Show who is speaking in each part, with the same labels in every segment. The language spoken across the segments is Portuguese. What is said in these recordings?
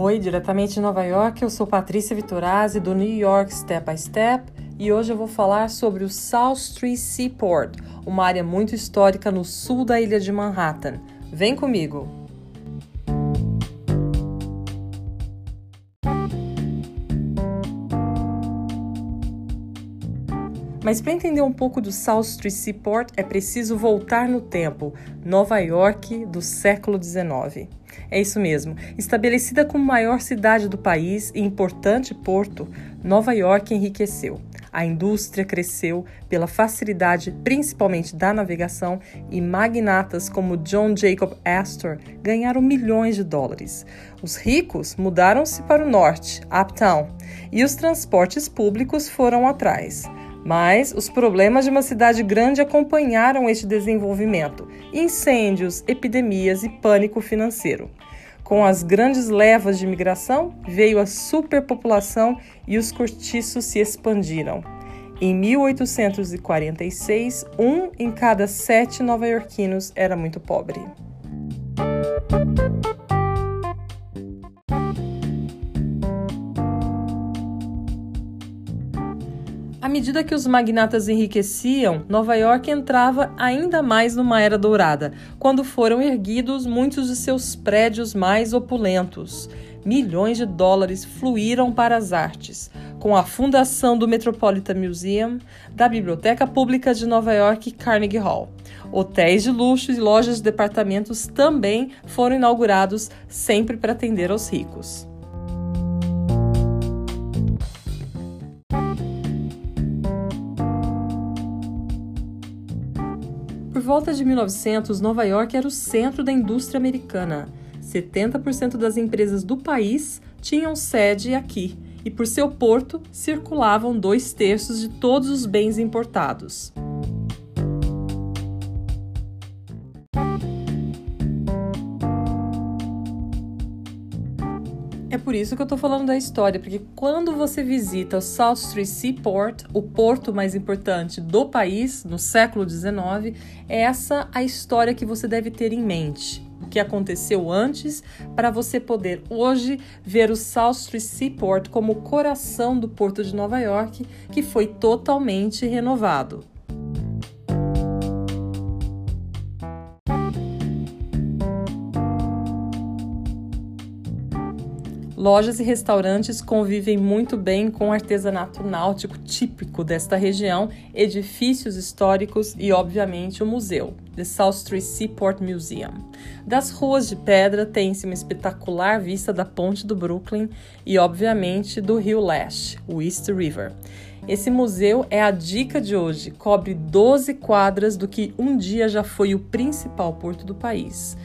Speaker 1: Oi, diretamente de Nova York, eu sou Patrícia Vitorazzi do New York Step by Step e hoje eu vou falar sobre o South Street Seaport, uma área muito histórica no sul da ilha de Manhattan. Vem comigo! Mas para entender um pouco do South Street Seaport é preciso voltar no tempo, Nova York do século XIX. É isso mesmo. Estabelecida como maior cidade do país e importante porto, Nova York enriqueceu. A indústria cresceu pela facilidade, principalmente da navegação, e magnatas como John Jacob Astor ganharam milhões de dólares. Os ricos mudaram-se para o norte, uptown, e os transportes públicos foram atrás. Mas os problemas de uma cidade grande acompanharam este desenvolvimento: incêndios, epidemias e pânico financeiro. Com as grandes levas de imigração, veio a superpopulação e os cortiços se expandiram. Em 1846, um em cada sete nova-iorquinos era muito pobre. À medida que os magnatas enriqueciam, Nova York entrava ainda mais numa era dourada, quando foram erguidos muitos de seus prédios mais opulentos. Milhões de dólares fluíram para as artes, com a fundação do Metropolitan Museum, da Biblioteca Pública de Nova York Carnegie Hall. Hotéis de luxo e lojas de departamentos também foram inaugurados, sempre para atender aos ricos. Por volta de 1900, Nova York era o centro da indústria americana. 70% das empresas do país tinham sede aqui e, por seu porto, circulavam dois terços de todos os bens importados. É por isso que eu estou falando da história, porque quando você visita o South Street Seaport, o porto mais importante do país no século XIX, é essa a história que você deve ter em mente. O que aconteceu antes, para você poder hoje ver o South Street Seaport como o coração do porto de Nova York, que foi totalmente renovado. Lojas e restaurantes convivem muito bem com o artesanato náutico típico desta região, edifícios históricos e, obviamente, o museu, The South Street Seaport Museum. Das ruas de pedra tem-se uma espetacular vista da ponte do Brooklyn e, obviamente, do rio Leste, o East River. Esse museu é a dica de hoje, cobre 12 quadras do que um dia já foi o principal porto do país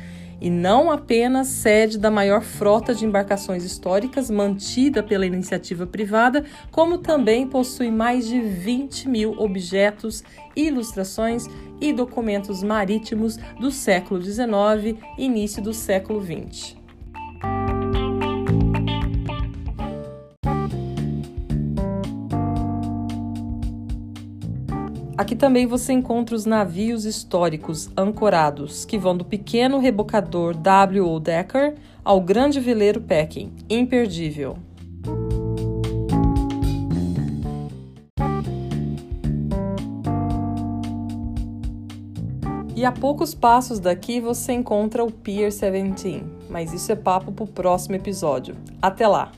Speaker 1: e não apenas sede da maior frota de embarcações históricas mantida pela iniciativa privada, como também possui mais de 20 mil objetos, ilustrações e documentos marítimos do século XIX e início do século XX. Aqui também você encontra os navios históricos ancorados, que vão do pequeno rebocador W.O. Decker ao grande veleiro Peking, imperdível. E a poucos passos daqui você encontra o Pier 17, mas isso é papo para o próximo episódio. Até lá!